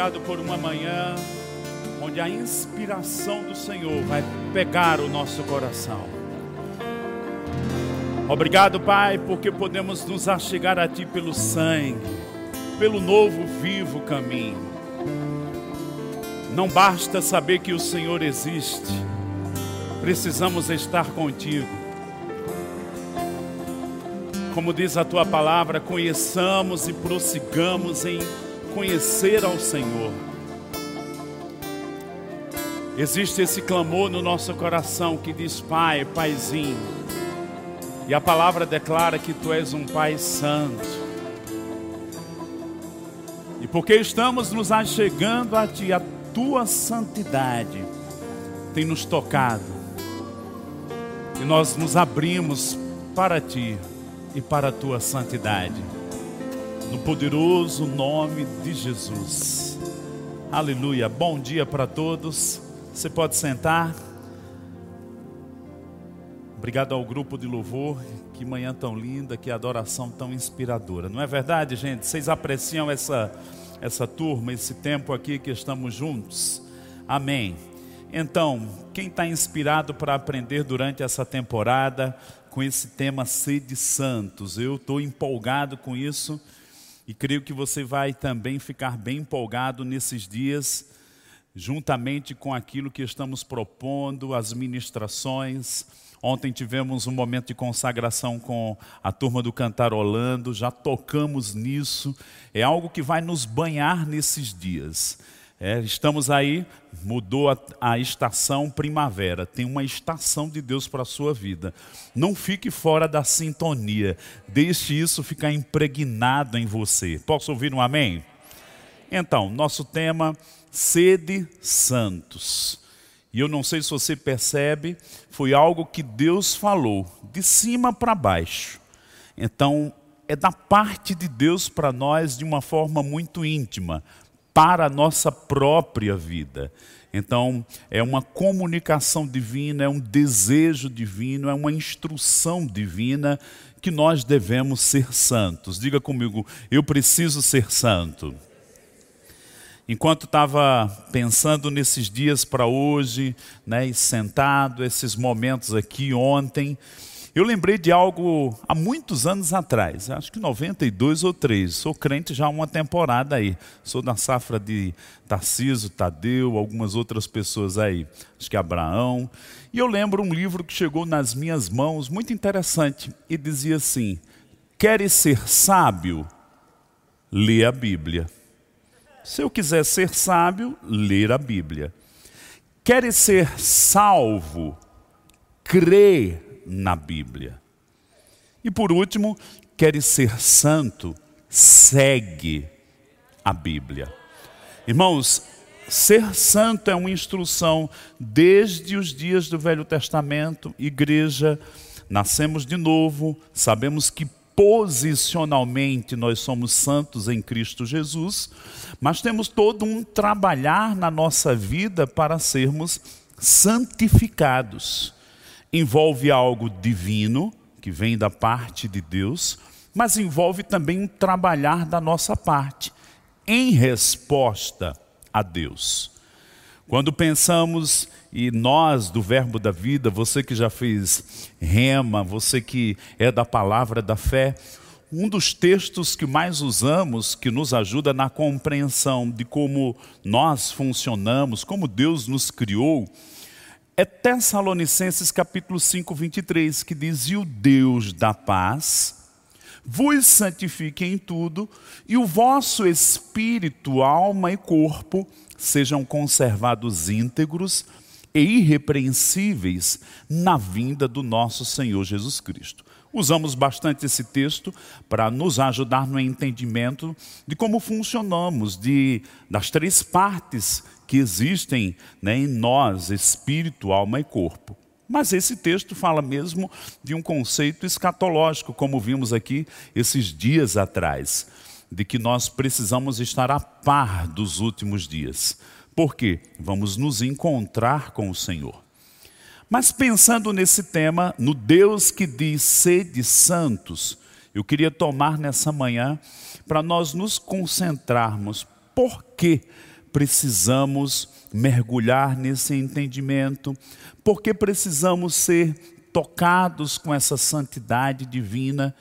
Obrigado por uma manhã onde a inspiração do Senhor vai pegar o nosso coração. Obrigado, Pai, porque podemos nos achegar a Ti pelo sangue, pelo novo, vivo caminho. Não basta saber que o Senhor existe, precisamos estar contigo como diz a tua palavra, conheçamos e prossigamos em conhecer ao Senhor. Existe esse clamor no nosso coração que diz: Pai, Paizinho. E a palavra declara que tu és um Pai santo. E porque estamos nos achegando a Ti, a Tua santidade tem nos tocado. E nós nos abrimos para Ti e para a tua santidade. No poderoso nome de Jesus. Aleluia. Bom dia para todos. Você pode sentar. Obrigado ao grupo de louvor. Que manhã tão linda, que adoração tão inspiradora. Não é verdade, gente? Vocês apreciam essa essa turma, esse tempo aqui que estamos juntos? Amém. Então, quem está inspirado para aprender durante essa temporada, com esse tema Sede Santos. Eu estou empolgado com isso e creio que você vai também ficar bem empolgado nesses dias, juntamente com aquilo que estamos propondo, as ministrações. Ontem tivemos um momento de consagração com a turma do Cantarolando, já tocamos nisso. É algo que vai nos banhar nesses dias. É, estamos aí, mudou a, a, estação primavera, tem uma estação de Deus para a sua vida. Não fique fora da sintonia, deixe isso ficar impregnado em você. Posso ouvir um amém? Então, nosso tema, sede santos. E eu não sei se você percebe, foi algo que Deus falou, de cima para baixo. Então, é da parte de Deus para nós de uma forma muito íntima para a nossa própria vida. Então, é uma comunicação divina, é um desejo divino, é uma instrução divina que nós devemos ser santos. Diga comigo, eu preciso ser santo. Enquanto estava pensando nesses dias para hoje, né, e sentado, esses momentos aqui ontem, eu lembrei de algo há muitos anos atrás, acho que 92 ou 3. Sou crente já há uma temporada aí. Sou da safra de Tarciso, Tadeu, algumas outras pessoas aí. Acho que Abraão. E eu lembro um livro que chegou nas minhas mãos, muito interessante, e dizia assim: Queres ser sábio? Lê a Bíblia. Se eu quiser ser sábio, ler a Bíblia. Queres ser salvo? Crê na Bíblia. E por último, queres ser santo, segue a Bíblia. Irmãos, ser santo é uma instrução desde os dias do Velho Testamento, igreja, nascemos de novo, sabemos que posicionalmente nós somos santos em Cristo Jesus, mas temos todo um trabalhar na nossa vida para sermos santificados envolve algo divino, que vem da parte de Deus, mas envolve também um trabalhar da nossa parte, em resposta a Deus. Quando pensamos, e nós do Verbo da Vida, você que já fez rema, você que é da palavra da fé, um dos textos que mais usamos, que nos ajuda na compreensão de como nós funcionamos, como Deus nos criou, é Tessalonicenses capítulo 5, 23, que diz: E o Deus da paz vos santifique em tudo, e o vosso espírito, alma e corpo sejam conservados íntegros e irrepreensíveis na vinda do nosso Senhor Jesus Cristo. Usamos bastante esse texto para nos ajudar no entendimento de como funcionamos, de, das três partes que existem né, em nós, espírito, alma e corpo. Mas esse texto fala mesmo de um conceito escatológico, como vimos aqui esses dias atrás, de que nós precisamos estar a par dos últimos dias. Por quê? Vamos nos encontrar com o Senhor. Mas pensando nesse tema, no Deus que diz sede santos, eu queria tomar nessa manhã para nós nos concentrarmos. Por que precisamos mergulhar nesse entendimento? Por que precisamos ser tocados com essa santidade divina?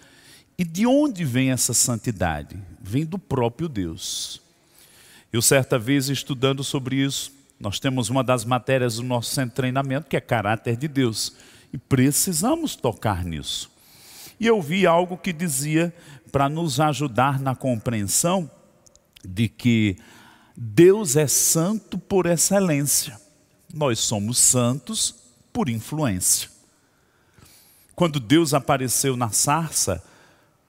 E de onde vem essa santidade? Vem do próprio Deus. Eu, certa vez, estudando sobre isso, nós temos uma das matérias do nosso centro de treinamento que é caráter de Deus. E precisamos tocar nisso. E eu vi algo que dizia para nos ajudar na compreensão de que Deus é santo por excelência. Nós somos santos por influência. Quando Deus apareceu na sarça,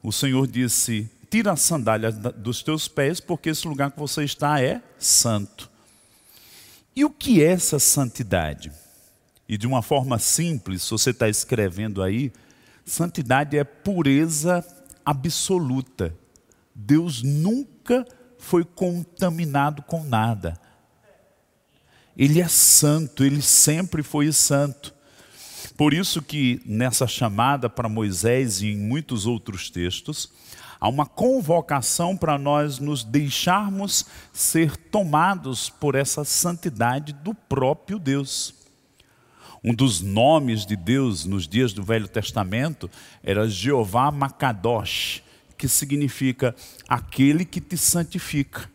o Senhor disse: Tira a sandália dos teus pés, porque esse lugar que você está é santo. E o que é essa santidade? E de uma forma simples, você está escrevendo aí, Santidade é pureza absoluta. Deus nunca foi contaminado com nada. Ele é santo, ele sempre foi santo. Por isso que nessa chamada para Moisés e em muitos outros textos, há uma convocação para nós nos deixarmos ser tomados por essa santidade do próprio Deus. Um dos nomes de Deus nos dias do Velho Testamento era Jeová Macadosh, que significa aquele que te santifica.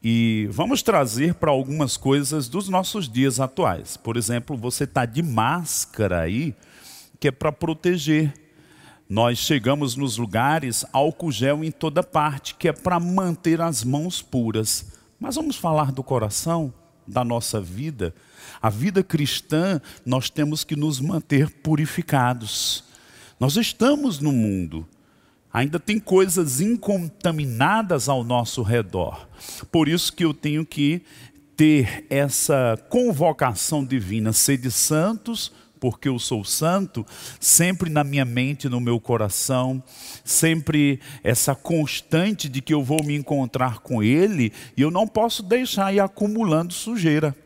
E vamos trazer para algumas coisas dos nossos dias atuais. Por exemplo, você está de máscara aí, que é para proteger. Nós chegamos nos lugares, álcool gel em toda parte, que é para manter as mãos puras. Mas vamos falar do coração, da nossa vida. A vida cristã, nós temos que nos manter purificados. Nós estamos no mundo, ainda tem coisas incontaminadas ao nosso redor. Por isso que eu tenho que ter essa convocação divina, sede santos, porque eu sou santo, sempre na minha mente, no meu coração, sempre essa constante de que eu vou me encontrar com Ele e eu não posso deixar ir acumulando sujeira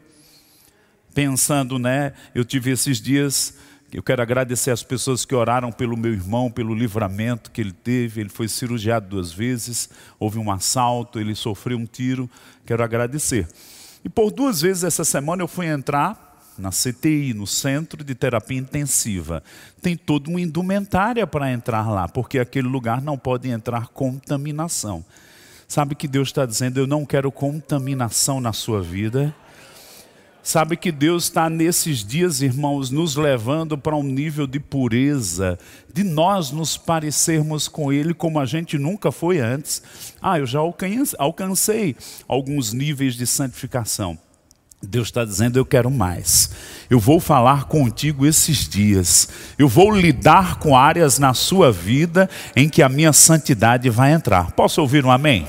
pensando, né? Eu tive esses dias. Eu quero agradecer as pessoas que oraram pelo meu irmão, pelo livramento que ele teve. Ele foi cirurgiado duas vezes, houve um assalto, ele sofreu um tiro. Quero agradecer. E por duas vezes essa semana eu fui entrar na CTI, no Centro de Terapia Intensiva. Tem toda uma indumentária para entrar lá, porque aquele lugar não pode entrar contaminação. Sabe que Deus está dizendo: Eu não quero contaminação na sua vida. Sabe que Deus está nesses dias, irmãos, nos levando para um nível de pureza, de nós nos parecermos com Ele como a gente nunca foi antes. Ah, eu já alcancei alguns níveis de santificação. Deus está dizendo: Eu quero mais. Eu vou falar contigo esses dias. Eu vou lidar com áreas na sua vida em que a minha santidade vai entrar. Posso ouvir um amém?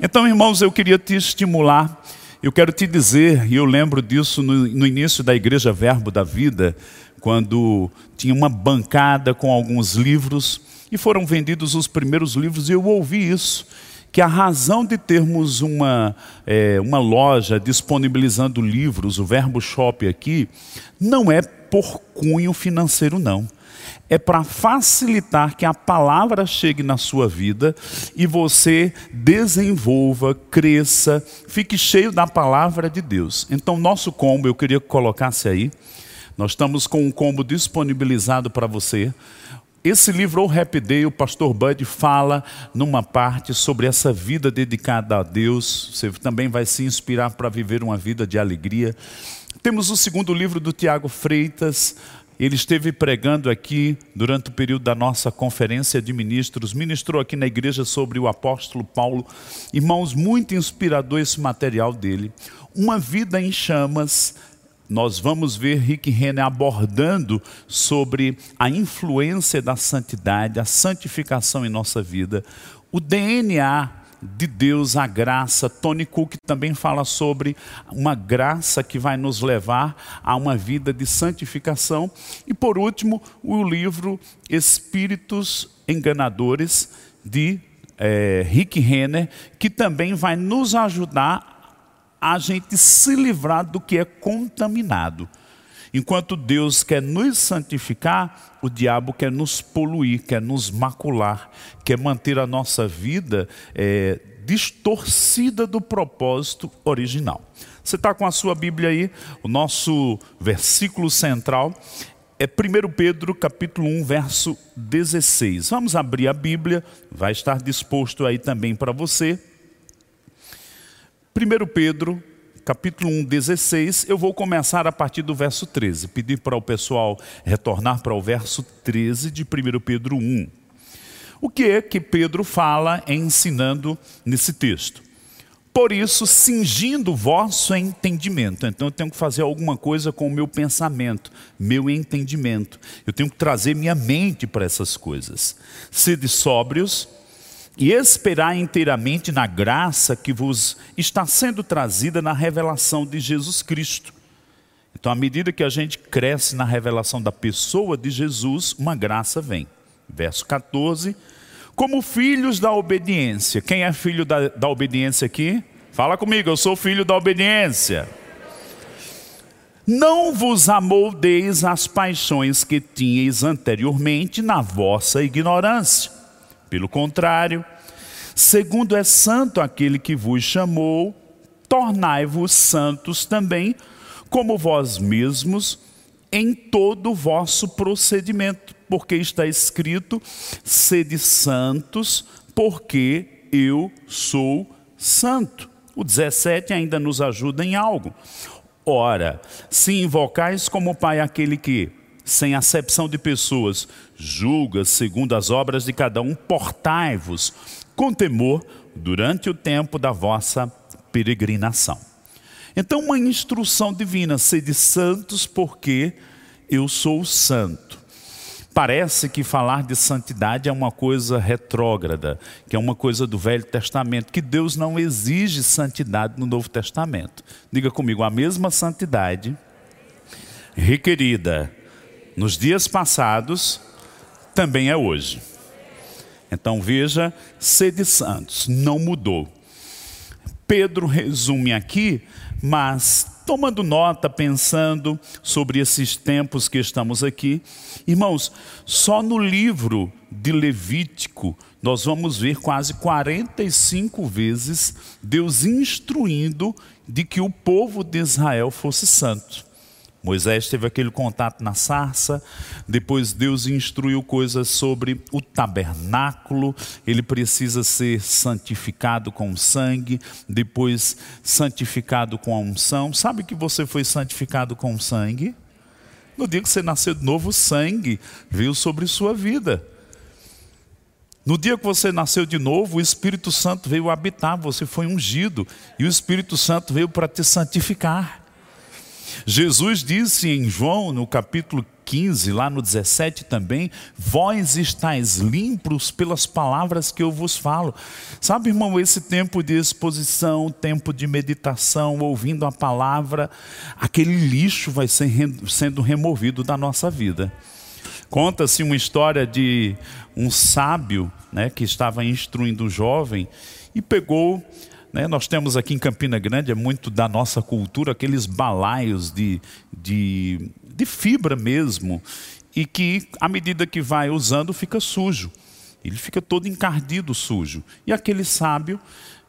Então, irmãos, eu queria te estimular eu quero te dizer, e eu lembro disso no, no, início da Igreja Verbo da Vida, quando tinha uma bancada com alguns livros e foram vendidos os primeiros livros, e eu ouvi isso, que a razão de termos uma, é, uma loja disponibilizando livros, o Verbo Shop aqui, não é por cunho financeiro, não é para facilitar que a palavra chegue na sua vida e você desenvolva, cresça, fique cheio da palavra de Deus. Então, nosso combo, eu queria que colocasse aí. Nós estamos com um combo disponibilizado para você. Esse livro, O Happy Day, o pastor Bud fala numa parte sobre essa vida dedicada a Deus. Você também vai se inspirar para viver uma vida de alegria. Temos o segundo livro do Tiago Freitas, ele esteve pregando aqui durante o período da nossa conferência de ministros, ministrou aqui na igreja sobre o apóstolo Paulo. Irmãos, muito inspirador esse material dele. Uma vida em chamas. Nós vamos ver Rick Renner abordando sobre a influência da santidade, a santificação em nossa vida, o DNA de Deus, a graça. Tony Cook também fala sobre uma graça que vai nos levar a uma vida de santificação. E por último, o livro Espíritos Enganadores, de é, Rick Renner, que também vai nos ajudar a gente se livrar do que é contaminado. Enquanto Deus quer nos santificar, o diabo quer nos poluir, quer nos macular, quer manter a nossa vida é, distorcida do propósito original. Você está com a sua Bíblia aí? O nosso versículo central é 1 Pedro capítulo 1, verso 16. Vamos abrir a Bíblia, vai estar disposto aí também para você. 1 Pedro capítulo 1, 16, eu vou começar a partir do verso 13. Pedir para o pessoal retornar para o verso 13 de 1 Pedro 1. O que é que Pedro fala ensinando nesse texto? Por isso, cingindo o vosso entendimento. Então, eu tenho que fazer alguma coisa com o meu pensamento, meu entendimento. Eu tenho que trazer minha mente para essas coisas. Sede sóbrios e esperar inteiramente na graça que vos está sendo trazida na revelação de Jesus Cristo. Então, à medida que a gente cresce na revelação da pessoa de Jesus, uma graça vem. Verso 14. Como filhos da obediência. Quem é filho da, da obediência aqui? Fala comigo, eu sou filho da obediência. Não vos amoldeis as paixões que tinhais anteriormente na vossa ignorância pelo contrário, segundo é santo aquele que vos chamou, tornai-vos santos também, como vós mesmos, em todo o vosso procedimento, porque está escrito: sede santos, porque eu sou santo. O 17 ainda nos ajuda em algo. Ora, se invocais como Pai aquele que, sem acepção de pessoas, julga segundo as obras de cada um, portai-vos com temor durante o tempo da vossa peregrinação. Então, uma instrução divina, sede santos, porque eu sou santo. Parece que falar de santidade é uma coisa retrógrada, que é uma coisa do Velho Testamento, que Deus não exige santidade no Novo Testamento. Diga comigo, a mesma santidade requerida nos dias passados, também é hoje. Então veja, sede santos, não mudou. Pedro resume aqui, mas tomando nota, pensando sobre esses tempos que estamos aqui, irmãos, só no livro de Levítico nós vamos ver quase 45 vezes Deus instruindo de que o povo de Israel fosse santo. Moisés teve aquele contato na sarça, depois Deus instruiu coisas sobre o tabernáculo, ele precisa ser santificado com sangue, depois santificado com a unção. Sabe que você foi santificado com sangue? No dia que você nasceu de novo, sangue veio sobre sua vida. No dia que você nasceu de novo, o Espírito Santo veio habitar, você foi ungido, e o Espírito Santo veio para te santificar. Jesus disse em João, no capítulo 15, lá no 17 também, vós estáis limpos pelas palavras que eu vos falo. Sabe, irmão, esse tempo de exposição, tempo de meditação, ouvindo a palavra, aquele lixo vai ser, sendo removido da nossa vida. Conta-se uma história de um sábio né, que estava instruindo um jovem e pegou né? Nós temos aqui em Campina Grande, é muito da nossa cultura, aqueles balaios de, de, de fibra mesmo, e que, à medida que vai usando, fica sujo. Ele fica todo encardido sujo. E aquele sábio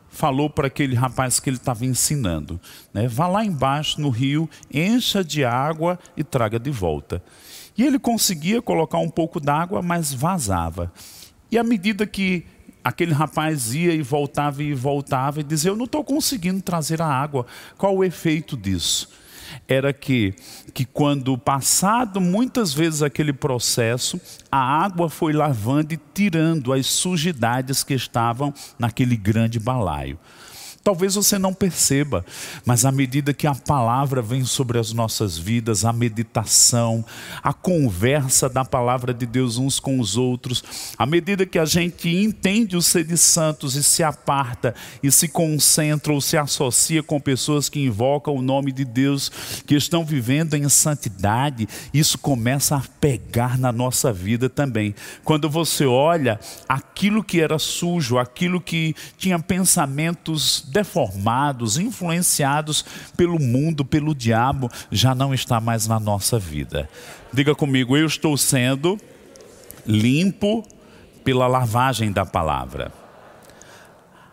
falou para aquele rapaz que ele estava ensinando: né? vá lá embaixo no rio, encha de água e traga de volta. E ele conseguia colocar um pouco d'água, mas vazava. E à medida que aquele rapaz ia e voltava e voltava e dizia: Eu não estou conseguindo trazer a água. Qual o efeito disso? Era que, que quando passado muitas vezes aquele processo, a água foi lavando e tirando as sujidades que estavam naquele grande balaio. Talvez você não perceba, mas à medida que a palavra vem sobre as nossas vidas, a meditação, a conversa da palavra de Deus uns com os outros, à medida que a gente entende o ser de santos e se aparta e se concentra ou se associa com pessoas que invocam o nome de Deus, que estão vivendo em santidade, isso começa a pegar na nossa vida também. Quando você olha aquilo que era sujo, aquilo que tinha pensamentos deformados, influenciados pelo mundo, pelo diabo, já não está mais na nossa vida. Diga comigo, eu estou sendo limpo pela lavagem da palavra.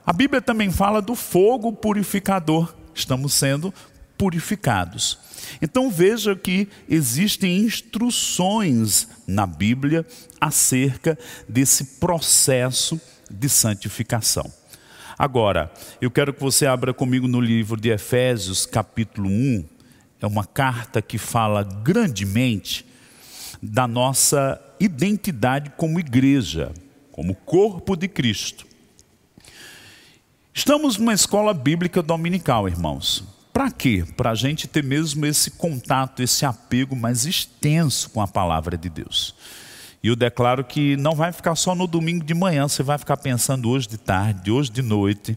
A Bíblia também fala do fogo purificador. Estamos sendo purificados. Então veja que existem instruções na Bíblia acerca desse processo de santificação. Agora, eu quero que você abra comigo no livro de Efésios, capítulo 1. É uma carta que fala grandemente da nossa identidade como igreja, como corpo de Cristo. Estamos numa escola bíblica dominical, irmãos. Para quê? Para a gente ter mesmo esse contato, esse apego mais extenso com a palavra de Deus. E eu declaro que não vai ficar só no domingo de manhã, você vai ficar pensando hoje de tarde, hoje de noite,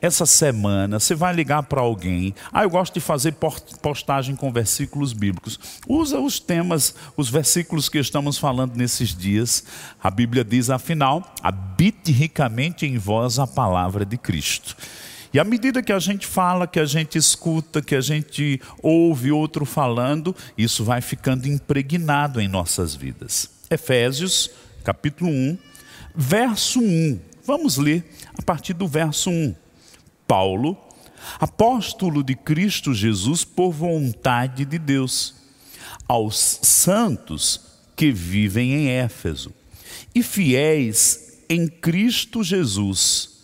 essa semana, você vai ligar para alguém. Ah, eu gosto de fazer postagem com versículos bíblicos. Usa os temas, os versículos que estamos falando nesses dias. A Bíblia diz, afinal, habite ricamente em vós a palavra de Cristo. E à medida que a gente fala, que a gente escuta, que a gente ouve outro falando, isso vai ficando impregnado em nossas vidas. Efésios, capítulo 1, verso 1. Vamos ler a partir do verso 1. Paulo, apóstolo de Cristo Jesus por vontade de Deus, aos santos que vivem em Éfeso e fiéis em Cristo Jesus,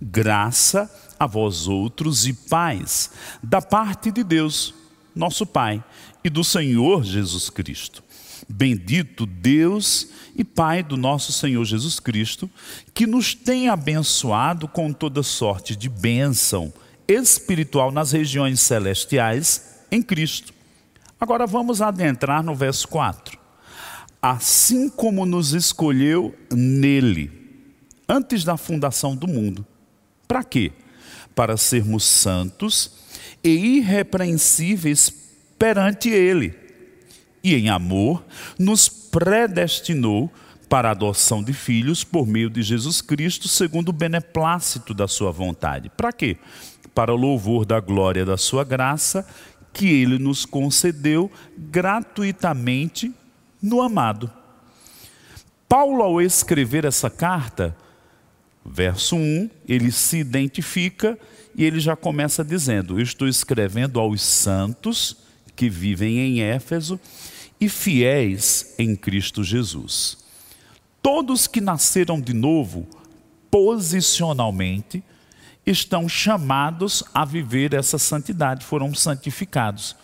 graça a vós outros e paz da parte de Deus, nosso Pai, e do Senhor Jesus Cristo. Bendito Deus e Pai do nosso Senhor Jesus Cristo, que nos tem abençoado com toda sorte de bênção espiritual nas regiões celestiais em Cristo. Agora vamos adentrar no verso 4. Assim como nos escolheu nele, antes da fundação do mundo. Para quê? para sermos santos e irrepreensíveis perante Ele. E em amor, nos predestinou para a adoção de filhos por meio de Jesus Cristo, segundo o beneplácito da Sua vontade. Para quê? Para o louvor da glória da Sua graça, que Ele nos concedeu gratuitamente no amado. Paulo, ao escrever essa carta, verso 1, ele se identifica e ele já começa dizendo: Eu estou escrevendo aos santos que vivem em Éfeso e fiéis em Cristo Jesus. Todos que nasceram de novo, posicionalmente, estão chamados a viver essa santidade, foram santificados.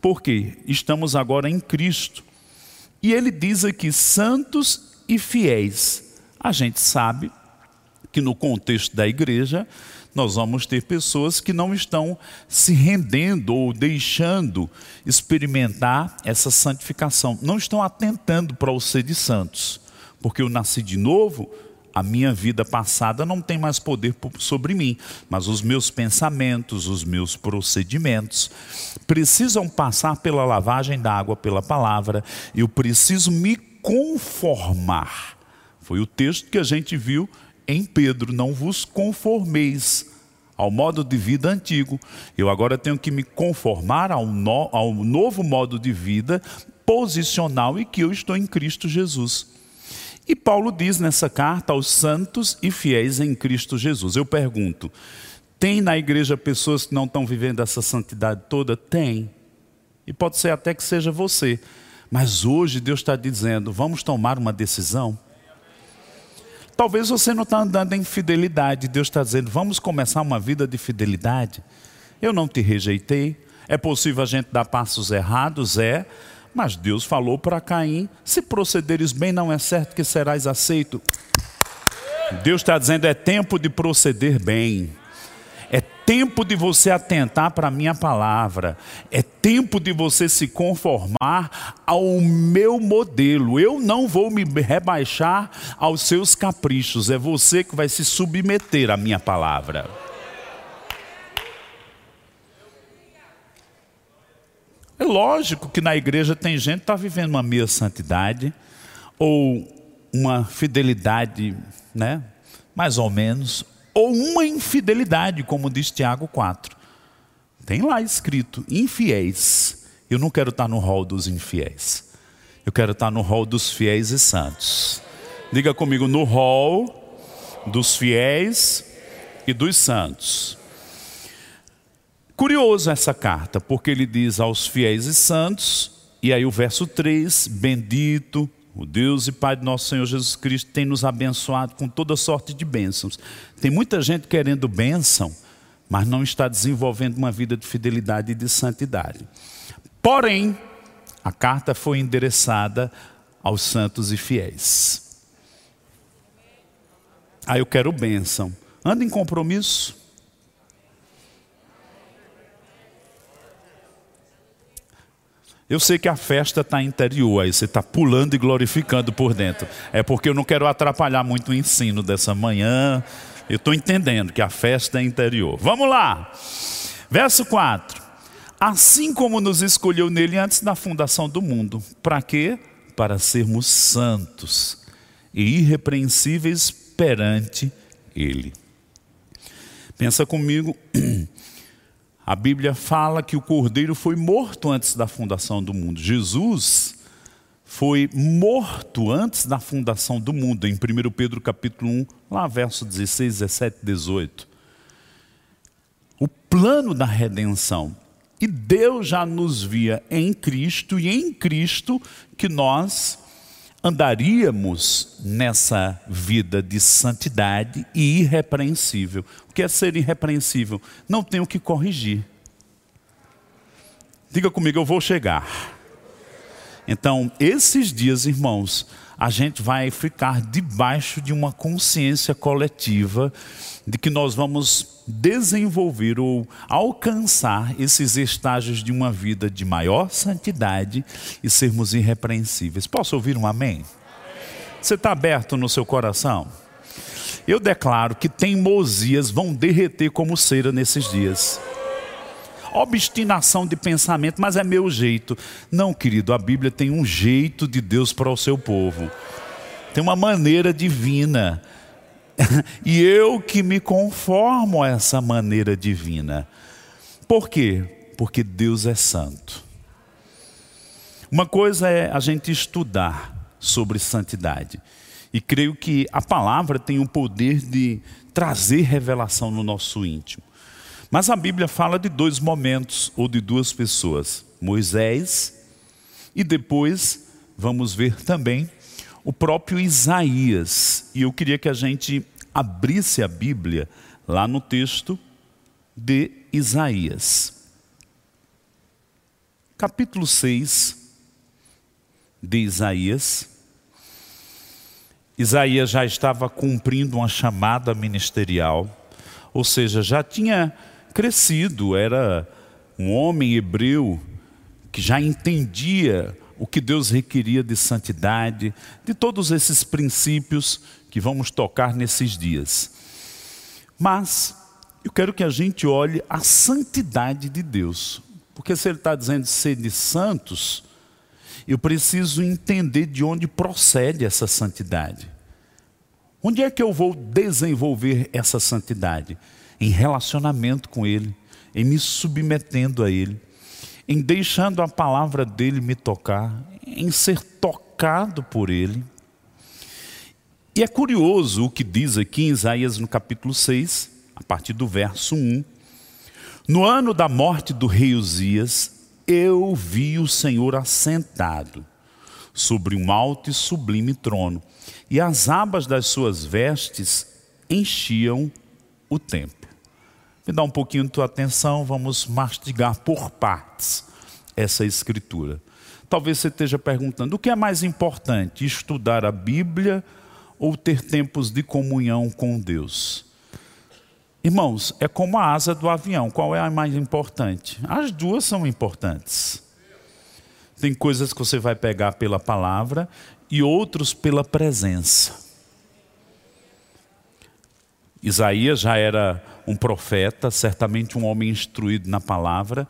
Porque estamos agora em Cristo. E ele diz aqui: santos e fiéis. A gente sabe que no contexto da igreja, nós vamos ter pessoas que não estão se rendendo ou deixando experimentar essa santificação, não estão atentando para o ser de santos, porque eu nasci de novo, a minha vida passada não tem mais poder sobre mim, mas os meus pensamentos, os meus procedimentos precisam passar pela lavagem da água pela palavra, eu preciso me conformar. Foi o texto que a gente viu em Pedro: Não vos conformeis ao modo de vida antigo. Eu agora tenho que me conformar ao, no, ao novo modo de vida posicional e que eu estou em Cristo Jesus. E Paulo diz nessa carta aos santos e fiéis em Cristo Jesus. Eu pergunto: tem na igreja pessoas que não estão vivendo essa santidade toda? Tem. E pode ser até que seja você. Mas hoje Deus está dizendo: vamos tomar uma decisão. Talvez você não está andando em fidelidade. Deus está dizendo: vamos começar uma vida de fidelidade. Eu não te rejeitei. É possível a gente dar passos errados? É. Mas Deus falou para Caim: se procederes bem, não é certo que serás aceito. Deus está dizendo: é tempo de proceder bem. Tempo de você atentar para a minha palavra. É tempo de você se conformar ao meu modelo. Eu não vou me rebaixar aos seus caprichos. É você que vai se submeter à minha palavra. É lógico que na igreja tem gente que está vivendo uma meia santidade ou uma fidelidade, né? Mais ou menos, ou uma infidelidade, como diz Tiago 4. Tem lá escrito, infiéis. Eu não quero estar no rol dos infiéis. Eu quero estar no rol dos fiéis e santos. Diga comigo, no rol dos fiéis e dos santos. Curioso essa carta, porque ele diz aos fiéis e santos, e aí o verso 3: Bendito o Deus e Pai de nosso Senhor Jesus Cristo tem nos abençoado com toda sorte de bênçãos. Tem muita gente querendo bênção, mas não está desenvolvendo uma vida de fidelidade e de santidade. Porém, a carta foi endereçada aos santos e fiéis. Aí ah, eu quero bênção. Anda em compromisso. Eu sei que a festa está interior, aí você está pulando e glorificando por dentro. É porque eu não quero atrapalhar muito o ensino dessa manhã. Eu estou entendendo que a festa é interior. Vamos lá. Verso 4. Assim como nos escolheu nele antes da fundação do mundo. Para quê? Para sermos santos e irrepreensíveis perante ele. Pensa comigo A Bíblia fala que o cordeiro foi morto antes da fundação do mundo. Jesus foi morto antes da fundação do mundo, em 1 Pedro capítulo 1, lá verso 16, 17, 18. O plano da redenção. E Deus já nos via em Cristo, e em Cristo que nós andaríamos nessa vida de santidade e irrepreensível. O que é ser irrepreensível? Não tenho que corrigir. Diga comigo, eu vou chegar. Então, esses dias, irmãos, a gente vai ficar debaixo de uma consciência coletiva de que nós vamos desenvolver ou alcançar esses estágios de uma vida de maior santidade e sermos irrepreensíveis. Posso ouvir um amém? Você está aberto no seu coração? Eu declaro que teimosias vão derreter como cera nesses dias obstinação de pensamento, mas é meu jeito. Não, querido, a Bíblia tem um jeito de Deus para o seu povo. Tem uma maneira divina. e eu que me conformo a essa maneira divina. Por quê? Porque Deus é santo. Uma coisa é a gente estudar sobre santidade. E creio que a palavra tem o poder de trazer revelação no nosso íntimo. Mas a Bíblia fala de dois momentos ou de duas pessoas: Moisés e depois vamos ver também o próprio Isaías. E eu queria que a gente abrisse a Bíblia lá no texto de Isaías. Capítulo 6 de Isaías. Isaías já estava cumprindo uma chamada ministerial, ou seja, já tinha crescido, era um homem hebreu que já entendia o que Deus requeria de santidade, de todos esses princípios que vamos tocar nesses dias. Mas eu quero que a gente olhe a santidade de Deus, porque se Ele está dizendo ser de santos, eu preciso entender de onde procede essa santidade. Onde é que eu vou desenvolver essa santidade? em relacionamento com Ele, em me submetendo a Ele, em deixando a palavra dele me tocar, em ser tocado por Ele. E é curioso o que diz aqui em Isaías no capítulo 6, a partir do verso 1. No ano da morte do rei Uzias, eu vi o Senhor assentado sobre um alto e sublime trono, e as abas das suas vestes enchiam o templo. Me dá um pouquinho de tua atenção, vamos mastigar por partes essa escritura. Talvez você esteja perguntando: o que é mais importante, estudar a Bíblia ou ter tempos de comunhão com Deus? Irmãos, é como a asa do avião, qual é a mais importante? As duas são importantes. Tem coisas que você vai pegar pela palavra e outros pela presença. Isaías já era um profeta, certamente um homem instruído na palavra,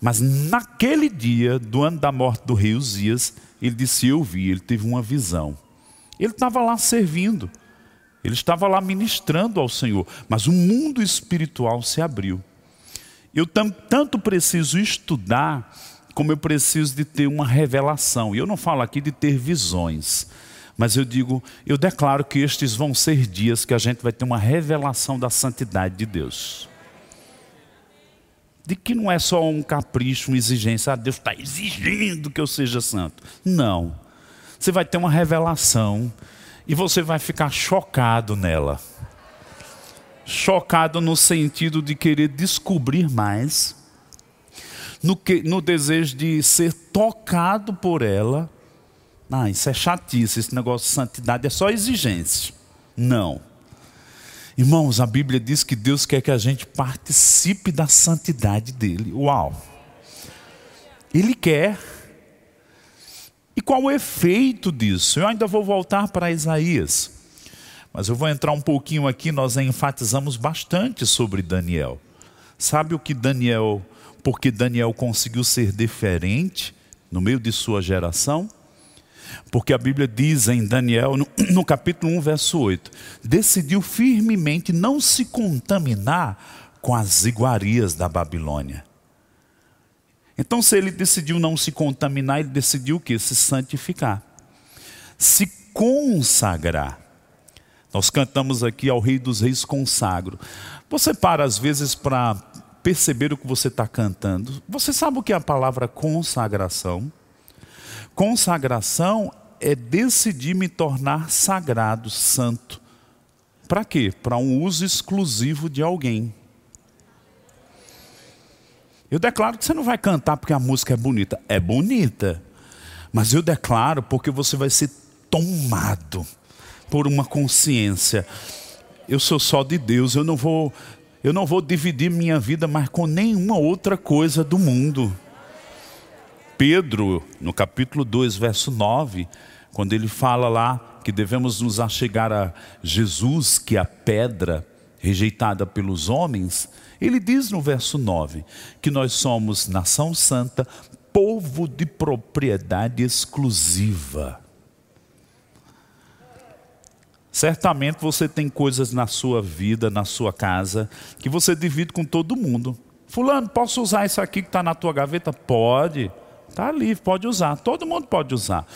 mas naquele dia, do ano da morte do rei Uzias, ele disse: Eu vi, ele teve uma visão. Ele estava lá servindo, Ele estava lá ministrando ao Senhor, mas o mundo espiritual se abriu. Eu tanto preciso estudar, como eu preciso de ter uma revelação. E eu não falo aqui de ter visões, mas eu digo, eu declaro que estes vão ser dias que a gente vai ter uma revelação da santidade de Deus. De que não é só um capricho, uma exigência, ah, Deus está exigindo que eu seja santo. Não. Você vai ter uma revelação e você vai ficar chocado nela. Chocado no sentido de querer descobrir mais, no, que, no desejo de ser tocado por ela. Ah, isso é chatice, esse negócio de santidade é só exigência. Não. Irmãos, a Bíblia diz que Deus quer que a gente participe da santidade dele. Uau! Ele quer. E qual o efeito disso? Eu ainda vou voltar para Isaías, mas eu vou entrar um pouquinho aqui. Nós enfatizamos bastante sobre Daniel. Sabe o que Daniel, porque Daniel conseguiu ser diferente no meio de sua geração? Porque a Bíblia diz em Daniel, no, no, capítulo 1, verso 8: decidiu firmemente não se contaminar com as iguarias da Babilônia. Então, se ele decidiu não se contaminar, ele decidiu o que? Se santificar, se consagrar. Nós cantamos aqui ao Rei dos Reis consagro. Você para às vezes para perceber o que você está cantando. Você sabe o que é a palavra consagração? Consagração é decidir me tornar sagrado, santo. Para quê? Para um uso exclusivo de alguém. Eu declaro que você não vai cantar porque a música é bonita. É bonita. Mas eu declaro porque você vai ser tomado por uma consciência. Eu sou só de Deus, eu não vou eu não vou dividir minha vida mais com nenhuma outra coisa do mundo. Pedro, no capítulo 2, verso 9, quando ele fala lá que devemos nos achegar a Jesus, que é a pedra rejeitada pelos homens, ele diz no verso 9 que nós somos nação santa, povo de propriedade exclusiva. Certamente você tem coisas na sua vida, na sua casa, que você divide com todo mundo. Fulano, posso usar isso aqui que está na tua gaveta? Pode. Está ali, pode usar. Todo mundo pode usar.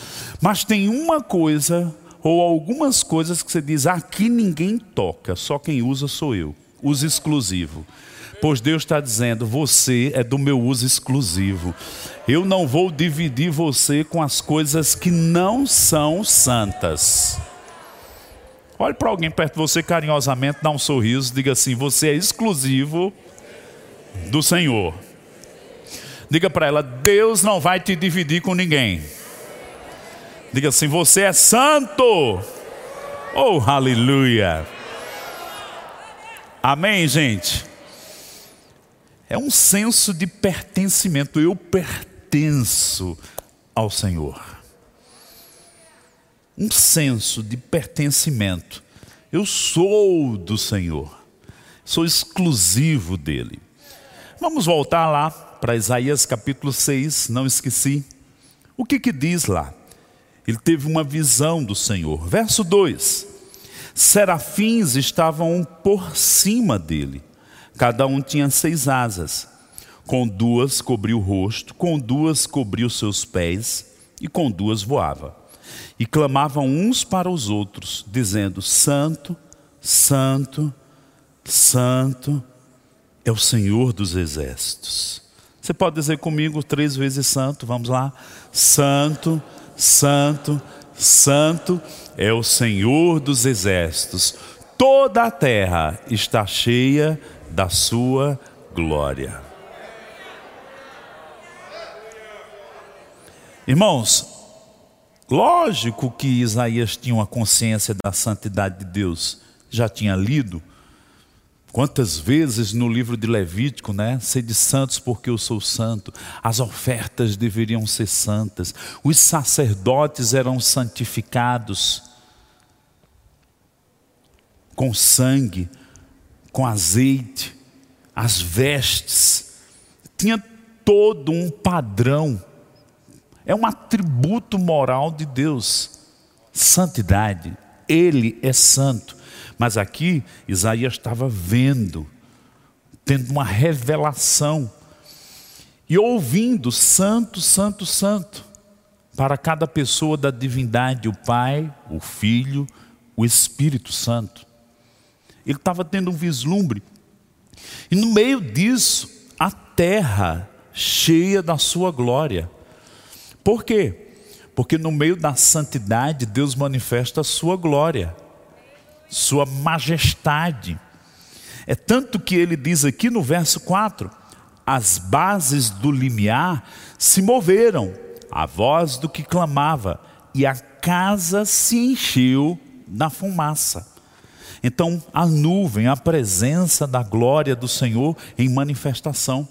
Mas tem uma coisa, ou algumas coisas que você diz: aqui ninguém toca, só quem usa sou eu. Uso exclusivo. Pois Deus está dizendo: você é do meu uso exclusivo. Eu não vou dividir você com as coisas que não são santas. Olhe para alguém perto de você carinhosamente, dá um sorriso, diga assim: você é exclusivo do Senhor. Diga para ela: Deus não vai te dividir com ninguém. Diga assim: você é santo. Oh, aleluia. Amém, gente? É um senso de pertencimento. Eu pertenço ao Senhor. Um senso de pertencimento. Eu sou do Senhor. Sou exclusivo dele. Vamos voltar lá para Isaías capítulo 6, não esqueci. O que que diz lá? Ele teve uma visão do Senhor. Verso 2: Serafins estavam por cima dele Cada um tinha seis asas. Com duas cobria o rosto, com duas cobria os seus pés, e com duas voava. E clamavam uns para os outros, dizendo: Santo, Santo, Santo é o Senhor dos exércitos. Você pode dizer comigo três vezes santo, vamos lá? Santo, Santo, Santo é o Senhor dos exércitos. Toda a terra está cheia da sua glória. Irmãos, lógico que Isaías tinha uma consciência da santidade de Deus, já tinha lido. Quantas vezes no livro de Levítico, né? Sede santos porque eu sou santo. As ofertas deveriam ser santas. Os sacerdotes eram santificados com sangue com azeite, as vestes, tinha todo um padrão. É um atributo moral de Deus, santidade. Ele é santo. Mas aqui Isaías estava vendo, tendo uma revelação e ouvindo santo, santo, santo, para cada pessoa da divindade, o Pai, o Filho, o Espírito Santo. Ele estava tendo um vislumbre. E no meio disso, a terra cheia da sua glória. Por quê? Porque no meio da santidade, Deus manifesta a sua glória, sua majestade. É tanto que ele diz aqui no verso 4: as bases do limiar se moveram, a voz do que clamava, e a casa se encheu na fumaça. Então, a nuvem, a presença da glória do Senhor em manifestação.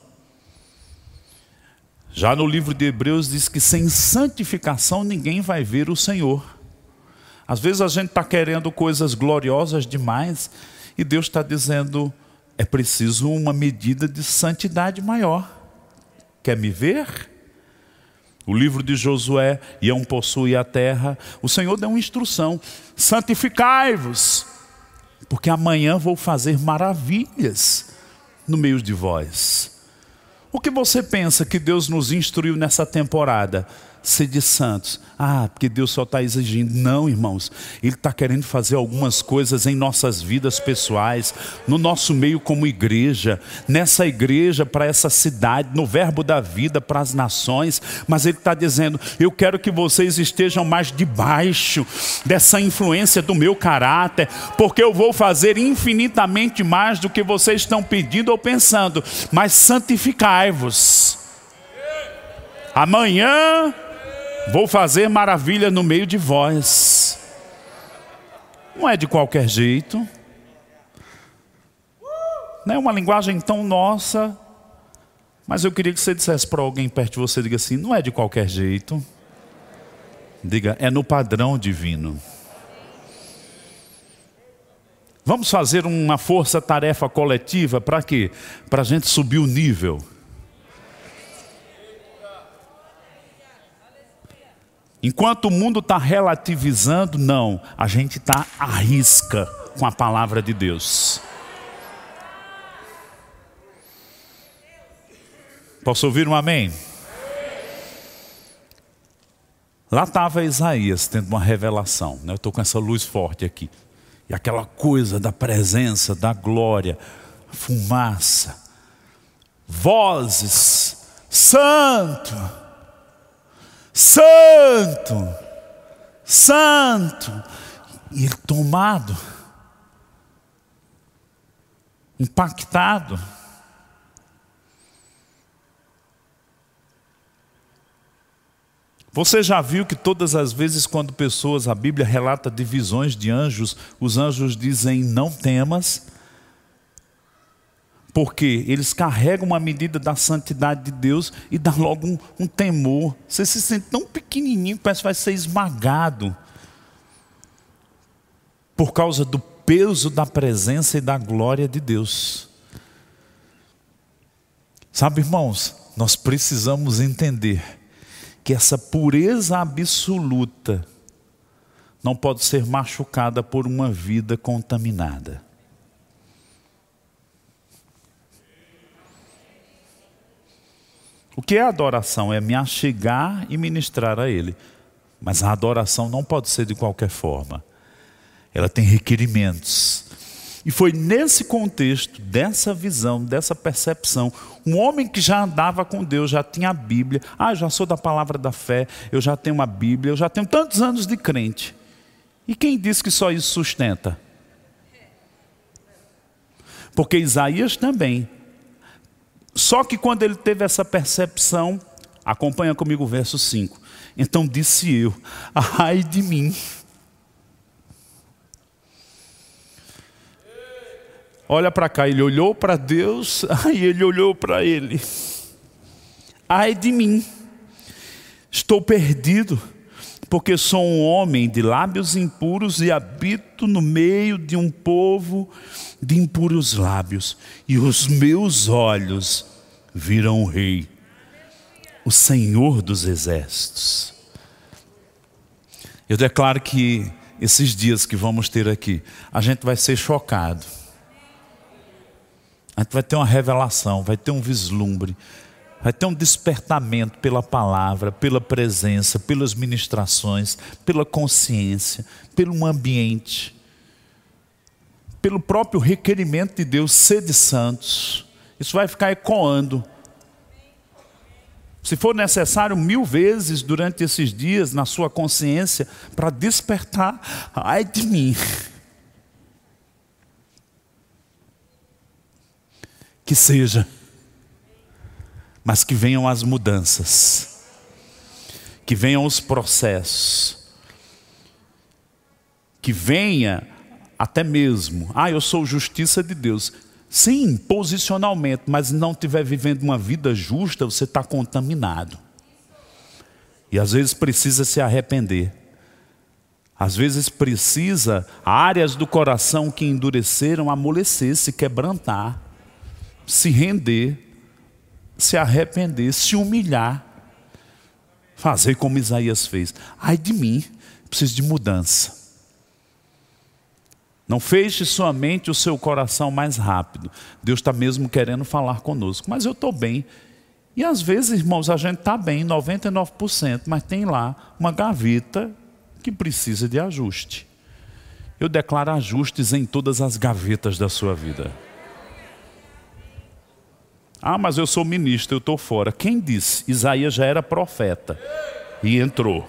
Já no livro de Hebreus diz que sem santificação ninguém vai ver o Senhor. Às vezes a gente está querendo coisas gloriosas demais e Deus está dizendo: é preciso uma medida de santidade maior. Quer me ver? O livro de Josué, Ião possui a terra. O Senhor deu uma instrução: santificai-vos, porque amanhã vou fazer maravilhas no meio de vós. O que você pensa que Deus nos instruiu nessa temporada? Sede santos. Ah, porque Deus só está exigindo. Não, irmãos. Ele está querendo fazer algumas coisas em nossas vidas pessoais, no nosso meio como igreja, nessa igreja, para essa cidade, no verbo da vida para as nações. Mas Ele está dizendo: Eu quero que vocês estejam mais debaixo dessa influência do meu caráter, porque eu vou fazer infinitamente mais do que vocês estão pedindo ou pensando. Mas santificai-vos. Amanhã Vou fazer maravilha no meio de vós. Não é de qualquer jeito. Não é uma linguagem tão nossa. Mas eu queria que você dissesse para alguém perto de você, diga assim, não é de qualquer jeito. Diga, é no padrão divino. Vamos fazer uma força-tarefa coletiva para quê? Para a gente subir o nível. Enquanto o mundo está relativizando, não, a gente está à risca com a palavra de Deus. Posso ouvir um amém? Lá estava Isaías tendo uma revelação, né? eu estou com essa luz forte aqui. E aquela coisa da presença, da glória, fumaça, vozes, santo Santo, Santo. E ele tomado, impactado. Você já viu que todas as vezes quando pessoas, a Bíblia relata de visões de anjos, os anjos dizem não temas, porque eles carregam uma medida da santidade de Deus e dá logo um, um temor. Você se sente tão pequenininho que parece que vai ser esmagado. Por causa do peso da presença e da glória de Deus. Sabe, irmãos, nós precisamos entender que essa pureza absoluta não pode ser machucada por uma vida contaminada. O que é adoração? É me achegar e ministrar a Ele. Mas a adoração não pode ser de qualquer forma. Ela tem requerimentos. E foi nesse contexto, dessa visão, dessa percepção, um homem que já andava com Deus, já tinha a Bíblia. Ah, já sou da palavra da fé, eu já tenho uma Bíblia, eu já tenho tantos anos de crente. E quem disse que só isso sustenta? Porque Isaías também só que quando ele teve essa percepção, acompanha comigo o verso 5. Então disse eu: ai de mim. Olha para cá, ele olhou para Deus, aí ele olhou para ele. Ai de mim, estou perdido, porque sou um homem de lábios impuros e habito no meio de um povo de impuros lábios, e os meus olhos viram o Rei, o Senhor dos exércitos. Eu declaro que esses dias que vamos ter aqui, a gente vai ser chocado. A gente vai ter uma revelação, vai ter um vislumbre, vai ter um despertamento pela palavra, pela presença, pelas ministrações, pela consciência, pelo ambiente, pelo próprio requerimento de Deus, sede santos. Isso vai ficar ecoando. Se for necessário, mil vezes durante esses dias, na sua consciência, para despertar, ai de mim. Que seja mas que venham as mudanças, que venham os processos, que venha até mesmo, ah, eu sou justiça de Deus. Sim, posicionalmente, mas não estiver vivendo uma vida justa, você está contaminado. E às vezes precisa se arrepender. Às vezes precisa áreas do coração que endureceram amolecer, se quebrantar, se render se arrepender, se humilhar, fazer como Isaías fez. Ai de mim, preciso de mudança. Não feche sua mente o seu coração mais rápido. Deus está mesmo querendo falar conosco. Mas eu estou bem. E às vezes, irmãos, a gente está bem, 99%, mas tem lá uma gaveta que precisa de ajuste. Eu declaro ajustes em todas as gavetas da sua vida. Ah, mas eu sou ministro, eu estou fora. Quem disse? Isaías já era profeta e entrou.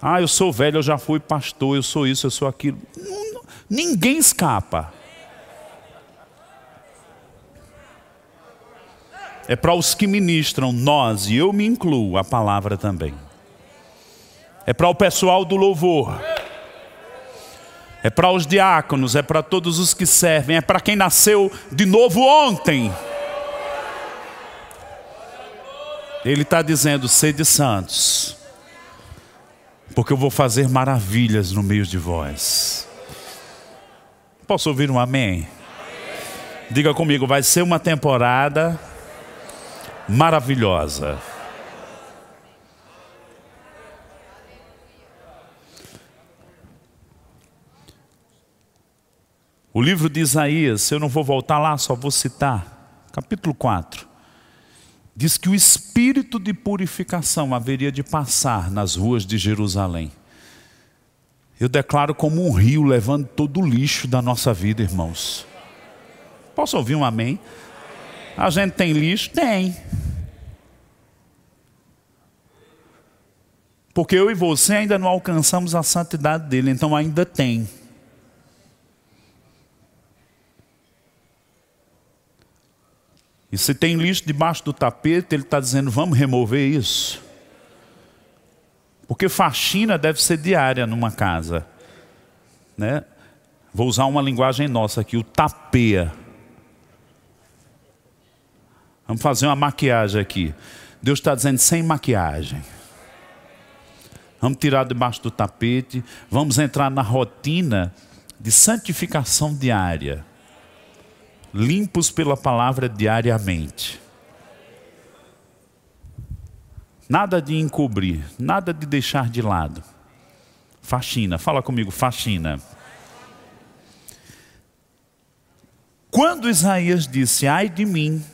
Ah, eu sou velho, eu já fui pastor, eu sou isso, eu sou aquilo. Ninguém escapa. É para os que ministram, nós, e eu me incluo, a palavra também. É para o pessoal do louvor é para os diáconos, é para todos os que servem, é para quem nasceu de novo ontem. Ele está dizendo: sede santos, porque eu vou fazer maravilhas no meio de vós. Posso ouvir um amém? Diga comigo, vai ser uma temporada maravilhosa. O livro de Isaías, eu não vou voltar lá, só vou citar, capítulo 4. Diz que o espírito de purificação haveria de passar nas ruas de Jerusalém. Eu declaro como um rio levando todo o lixo da nossa vida, irmãos. Posso ouvir um amém? A gente tem lixo? Tem. Porque eu e você ainda não alcançamos a santidade dele, então ainda tem. E se tem lixo debaixo do tapete, ele está dizendo: vamos remover isso. Porque faxina deve ser diária numa casa. Né? Vou usar uma linguagem nossa aqui, o tapeia. Vamos fazer uma maquiagem aqui. Deus está dizendo sem maquiagem. Vamos tirar debaixo do tapete. Vamos entrar na rotina de santificação diária limpos pela palavra diariamente. Nada de encobrir, nada de deixar de lado. Faxina, fala comigo, faxina. Quando Isaías disse: Ai de mim,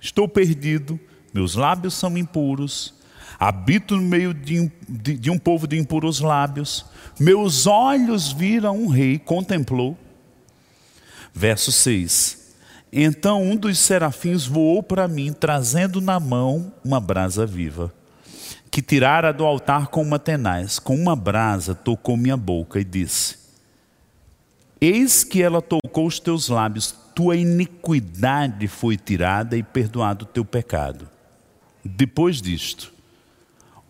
estou perdido, meus lábios são impuros, habito no meio de, de, de um povo de impuros lábios, meus olhos viram um rei, contemplou. Verso 6: então um dos serafins voou para mim, trazendo na mão uma brasa viva, que tirara do altar com uma tenaz. Com uma brasa tocou minha boca e disse: Eis que ela tocou os teus lábios, tua iniquidade foi tirada e perdoado o teu pecado. Depois disto,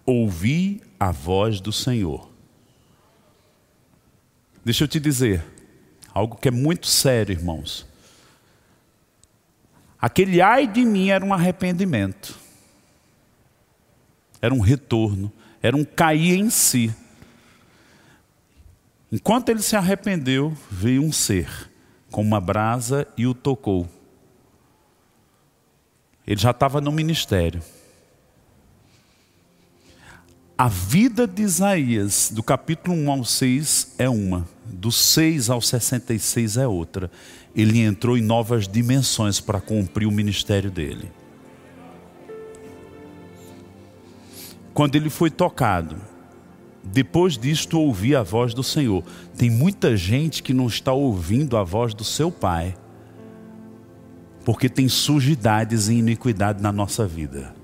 ouvi a voz do Senhor. Deixa eu te dizer, algo que é muito sério, irmãos. Aquele ai de mim era um arrependimento, era um retorno, era um cair em si. Enquanto ele se arrependeu, veio um ser com uma brasa e o tocou. Ele já estava no ministério. A vida de Isaías, do capítulo 1 ao 6, é uma, do 6 ao 66 é outra. Ele entrou em novas dimensões para cumprir o ministério dele. Quando ele foi tocado, depois disto ouvi a voz do Senhor. Tem muita gente que não está ouvindo a voz do seu pai, porque tem sujidades e iniquidade na nossa vida.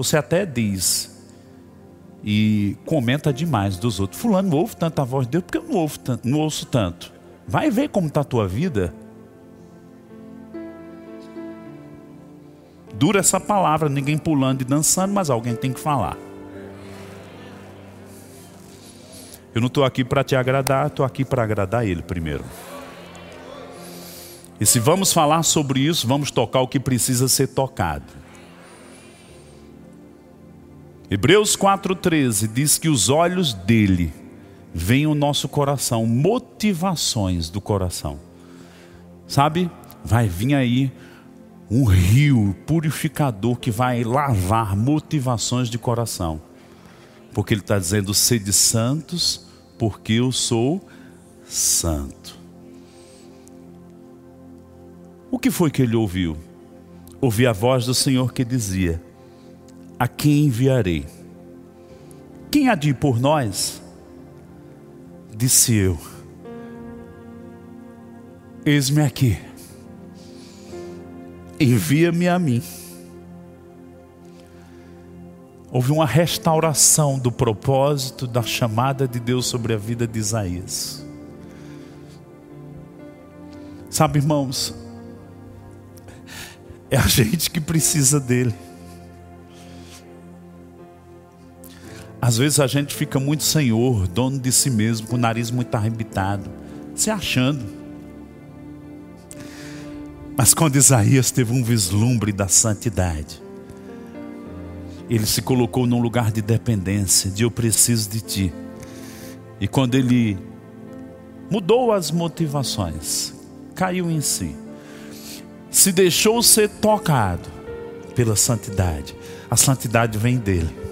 Você até diz e comenta demais dos outros. Fulano ouve tanta voz de Deus porque eu não, ouvo tanto, não ouço tanto. Vai ver como está a tua vida. Dura essa palavra, ninguém pulando e dançando, mas alguém tem que falar. Eu não estou aqui para te agradar, estou aqui para agradar Ele primeiro. E se vamos falar sobre isso, vamos tocar o que precisa ser tocado. Hebreus 4,13 diz que os olhos dele veem o nosso coração, motivações do coração. Sabe? Vai vir aí um rio purificador que vai lavar motivações de coração. Porque ele está dizendo: sede santos, porque eu sou santo. O que foi que ele ouviu? Ouvi a voz do Senhor que dizia: a quem enviarei? Quem há de ir por nós? Disse eu: Eis-me aqui, envia-me a mim. Houve uma restauração do propósito da chamada de Deus sobre a vida de Isaías. Sabe, irmãos, é a gente que precisa dele. Às vezes a gente fica muito senhor, dono de si mesmo, com o nariz muito arrebitado, se achando. Mas quando Isaías teve um vislumbre da santidade, ele se colocou num lugar de dependência, de eu preciso de ti. E quando ele mudou as motivações, caiu em si, se deixou ser tocado pela santidade, a santidade vem dele.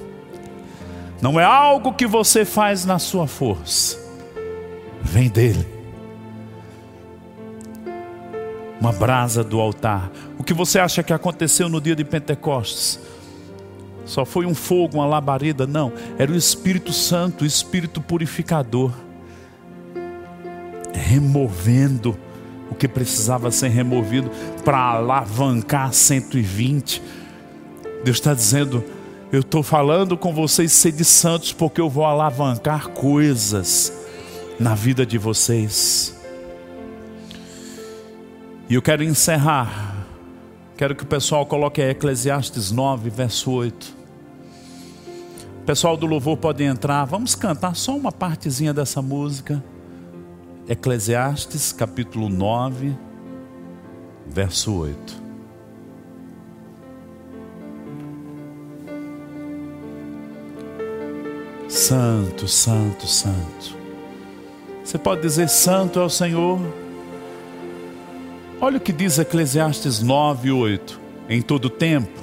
Não é algo que você faz na sua força, vem dele. Uma brasa do altar. O que você acha que aconteceu no dia de Pentecostes? Só foi um fogo, uma labareda? Não, era o Espírito Santo, o Espírito purificador, removendo o que precisava ser removido para alavancar 120. Deus está dizendo: eu estou falando com vocês, sede santos, porque eu vou alavancar coisas na vida de vocês. E eu quero encerrar. Quero que o pessoal coloque Eclesiastes 9, verso 8. O pessoal do louvor pode entrar. Vamos cantar só uma partezinha dessa música. Eclesiastes, capítulo 9, verso 8. Santo, Santo, Santo. Você pode dizer: Santo é o Senhor. Olha o que diz Eclesiastes 9, 8. Em todo tempo,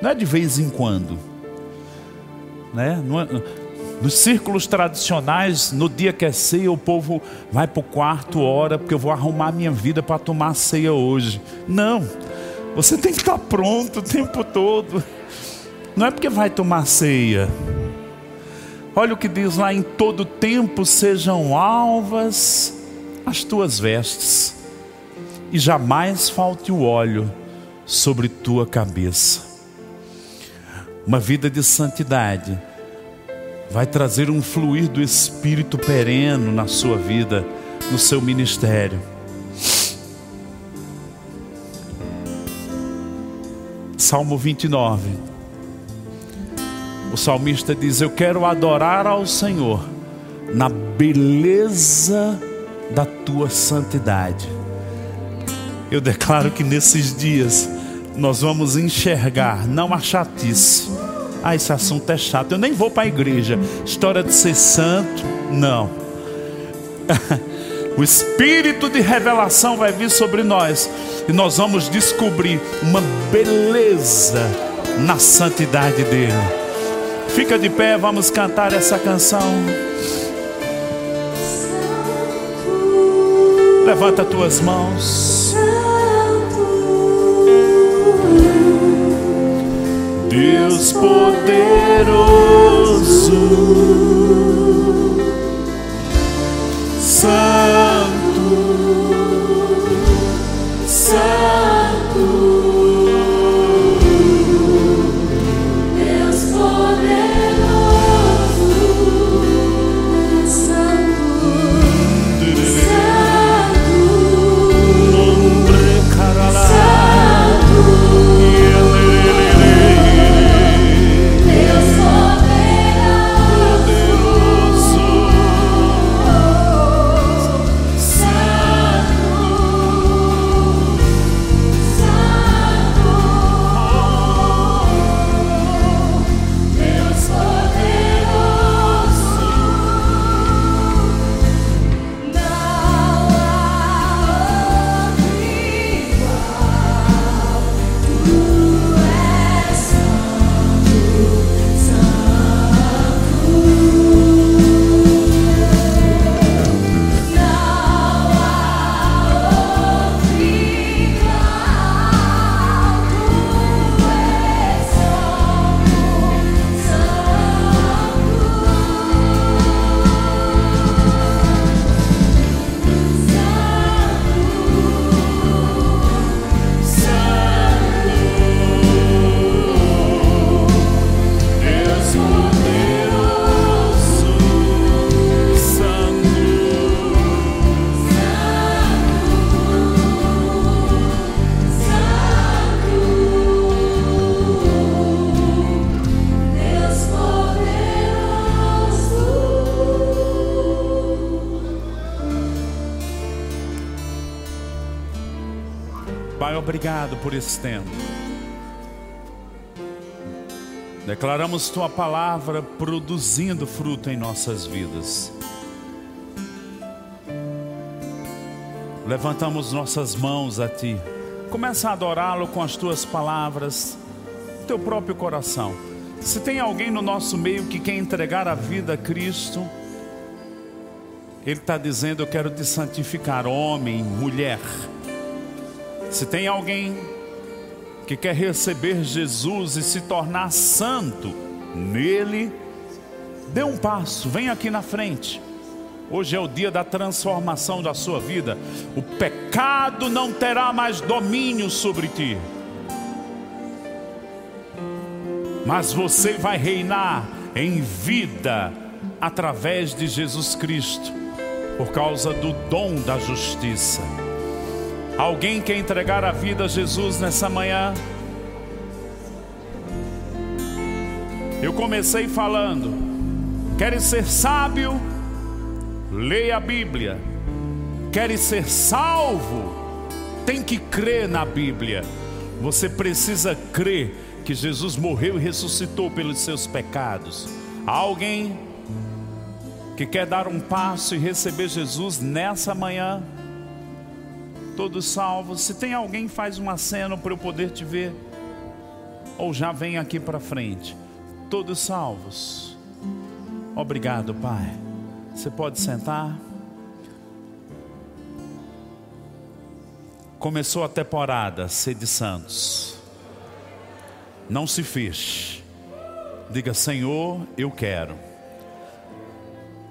não é de vez em quando, né? É, nos círculos tradicionais, no dia que é ceia, o povo vai para o quarto, ora, porque eu vou arrumar minha vida para tomar ceia hoje. Não, você tem que estar pronto o tempo todo. Não é porque vai tomar ceia, Olha o que diz lá: em todo tempo sejam alvas as tuas vestes, e jamais falte o óleo sobre tua cabeça. Uma vida de santidade vai trazer um fluir do Espírito pereno na sua vida, no seu ministério. Salmo 29. O salmista diz: Eu quero adorar ao Senhor na beleza da tua santidade. Eu declaro que nesses dias nós vamos enxergar, não a chatice. Ah, esse assunto é chato. Eu nem vou para a igreja. História de ser santo, não. o espírito de revelação vai vir sobre nós e nós vamos descobrir uma beleza na santidade dele. Fica de pé, vamos cantar essa canção. Levanta tuas mãos. Deus poderoso, Santo, Santo, tempo. Declaramos tua palavra produzindo fruto em nossas vidas. Levantamos nossas mãos a ti. Começa a adorá-lo com as tuas palavras, teu próprio coração. Se tem alguém no nosso meio que quer entregar a vida a Cristo, ele está dizendo: Eu quero te santificar, homem, mulher. Se tem alguém que quer receber Jesus e se tornar santo nele, dê um passo, vem aqui na frente. Hoje é o dia da transformação da sua vida. O pecado não terá mais domínio sobre ti. Mas você vai reinar em vida através de Jesus Cristo, por causa do dom da justiça. Alguém quer entregar a vida a Jesus nessa manhã? Eu comecei falando: queres ser sábio? Leia a Bíblia. Queres ser salvo? Tem que crer na Bíblia. Você precisa crer que Jesus morreu e ressuscitou pelos seus pecados. Alguém que quer dar um passo e receber Jesus nessa manhã? Todos salvos. Se tem alguém, faz um aceno para eu poder te ver. Ou já vem aqui para frente. Todos salvos. Obrigado, Pai. Você pode sentar. Começou a temporada Sede Santos. Não se feche. Diga, Senhor, eu quero.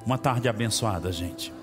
Uma tarde abençoada, gente.